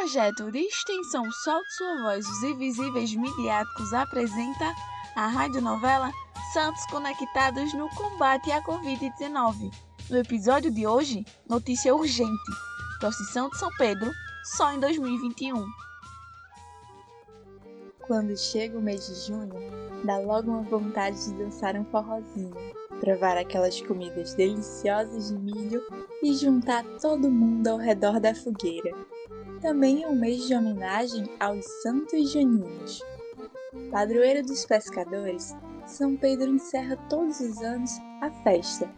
projeto de extensão Solte Sua Voz, os Invisíveis Midiáticos apresenta a radionovela Santos Conectados no Combate à Covid-19. No episódio de hoje, notícia urgente: Procissão de São Pedro só em 2021. Quando chega o mês de junho, dá logo uma vontade de dançar um forrozinho, provar aquelas comidas deliciosas de milho e juntar todo mundo ao redor da fogueira. Também é um mês de homenagem aos santos juninos. Padroeiro dos pescadores, São Pedro encerra todos os anos a festa.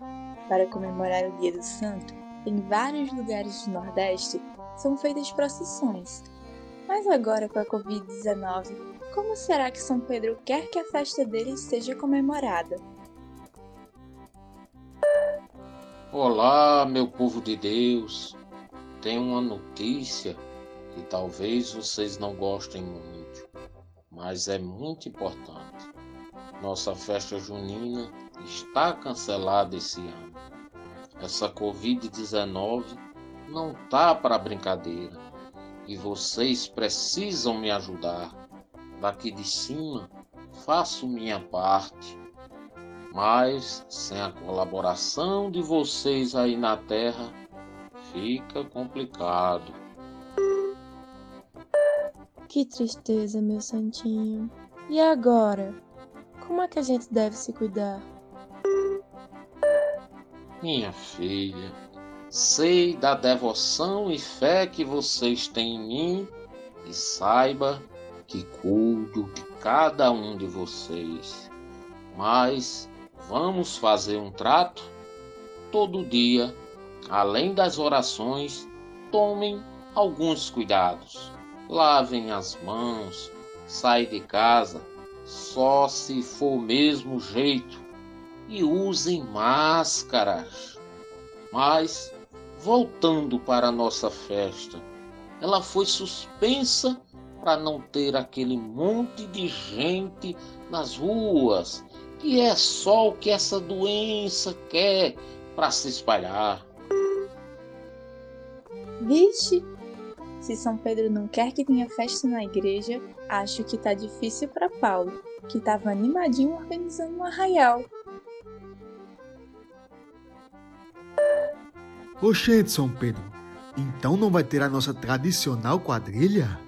Para comemorar o Dia do Santo, em vários lugares do Nordeste são feitas procissões. Mas agora com a Covid-19, como será que São Pedro quer que a festa dele seja comemorada? Olá, meu povo de Deus. Tenho uma notícia que talvez vocês não gostem muito, mas é muito importante. Nossa festa junina está cancelada esse ano. Essa Covid-19 não tá para brincadeira e vocês precisam me ajudar daqui de cima, faço minha parte, mas sem a colaboração de vocês aí na terra, fica complicado. Que tristeza, meu santinho. E agora? Como é que a gente deve se cuidar? Minha filha, sei da devoção e fé que vocês têm em mim e saiba que cuido de cada um de vocês. Mas vamos fazer um trato? Todo dia, além das orações, tomem alguns cuidados. Lavem as mãos, sai de casa só se for mesmo jeito e usem máscaras. Mas voltando para a nossa festa, ela foi suspensa para não ter aquele monte de gente nas ruas, que é só o que essa doença quer para se espalhar. Vixe! Se São Pedro não quer que tenha festa na igreja, acho que tá difícil para Paulo, que estava animadinho organizando um arraial. Oxente, São Pedro, então não vai ter a nossa tradicional quadrilha?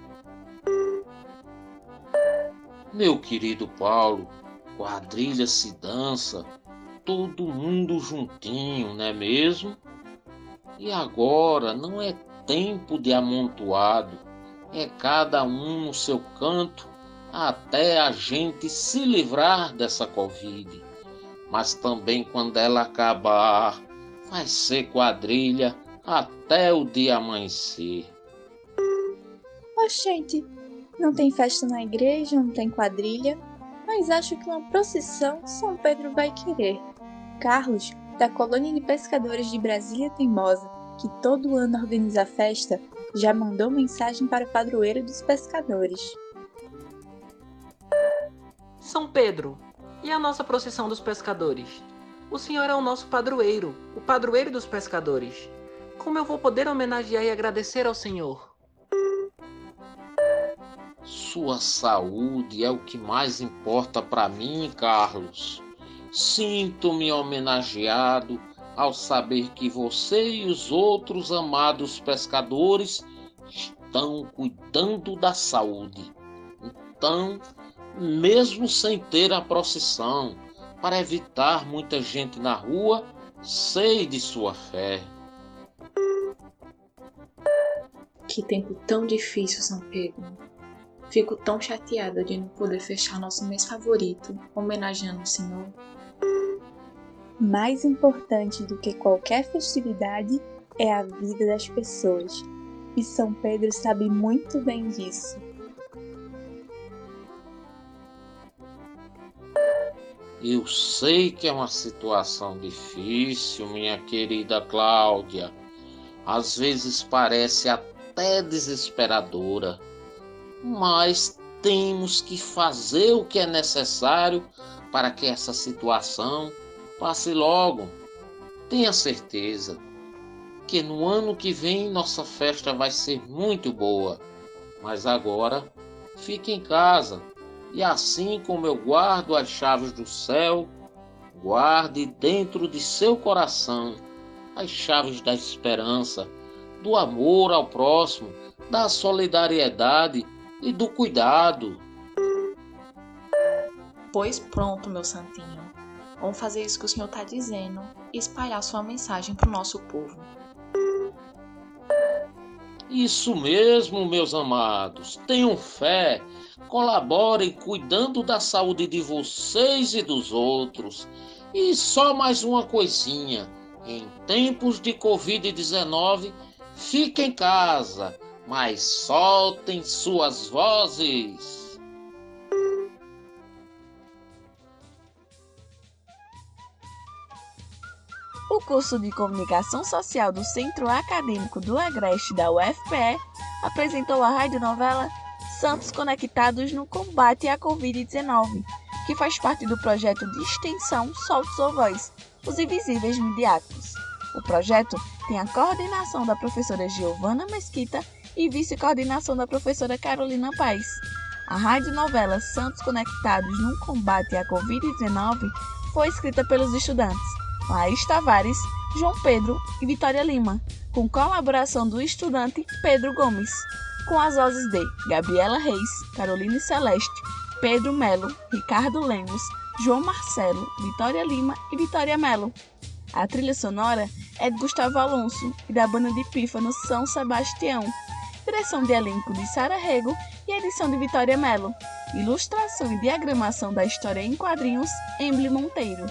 Meu querido Paulo, quadrilha se dança, todo mundo juntinho, não é mesmo? E agora não é tempo de amontoado, é cada um no seu canto até a gente se livrar dessa Covid. Mas também quando ela acabar, vai ser quadrilha até o dia amanhecer. Oxente, não tem festa na igreja, não tem quadrilha, mas acho que uma procissão São Pedro vai querer. Carlos, da colônia de pescadores de Brasília Teimosa, que todo ano organiza a festa, já mandou mensagem para o padroeiro dos pescadores. São Pedro, e a nossa procissão dos pescadores? O senhor é o nosso padroeiro, o padroeiro dos pescadores. Como eu vou poder homenagear e agradecer ao senhor? Sua saúde é o que mais importa para mim, Carlos. Sinto-me homenageado ao saber que você e os outros amados pescadores estão cuidando da saúde. Então, mesmo sem ter a procissão, para evitar muita gente na rua, sei de sua fé. Que tempo tão difícil, São Pedro. Fico tão chateada de não poder fechar nosso mês favorito homenageando o Senhor. Mais importante do que qualquer festividade é a vida das pessoas, e São Pedro sabe muito bem disso. Eu sei que é uma situação difícil, minha querida Cláudia. Às vezes parece até desesperadora mas temos que fazer o que é necessário para que essa situação passe logo. Tenha certeza, que no ano que vem nossa festa vai ser muito boa. Mas agora, fique em casa e assim como eu guardo as chaves do céu, guarde dentro de seu coração as chaves da esperança, do amor ao próximo, da solidariedade e do cuidado. Pois pronto, meu santinho. Vamos fazer isso que o senhor está dizendo e espalhar sua mensagem para o nosso povo. Isso mesmo, meus amados. Tenham fé. Colaborem cuidando da saúde de vocês e dos outros. E só mais uma coisinha. Em tempos de Covid-19, fiquem em casa, mas soltem suas vozes. O curso de Comunicação Social do Centro Acadêmico do Agreste da UFPE apresentou a radionovela Santos Conectados no Combate à Covid-19, que faz parte do projeto de extensão Solte Sua Voz, Os Invisíveis Midiáticos. O projeto tem a coordenação da professora Giovana Mesquita e vice-coordenação da professora Carolina Paes. A radionovela Santos Conectados no Combate à Covid-19 foi escrita pelos estudantes Laís Tavares, João Pedro e Vitória Lima, com colaboração do estudante Pedro Gomes, com as vozes de Gabriela Reis, Carolina Celeste, Pedro Melo, Ricardo Lemos, João Marcelo, Vitória Lima e Vitória Melo. A trilha sonora é de Gustavo Alonso e da banda de Pífano São Sebastião. Direção de elenco de Sara Rego e edição de Vitória Melo. Ilustração e diagramação da história em quadrinhos Emily Monteiro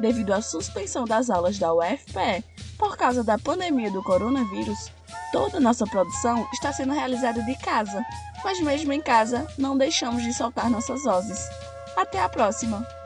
devido à suspensão das aulas da UFPE por causa da pandemia do coronavírus, toda nossa produção está sendo realizada de casa, mas mesmo em casa não deixamos de soltar nossas vozes. Até a próxima!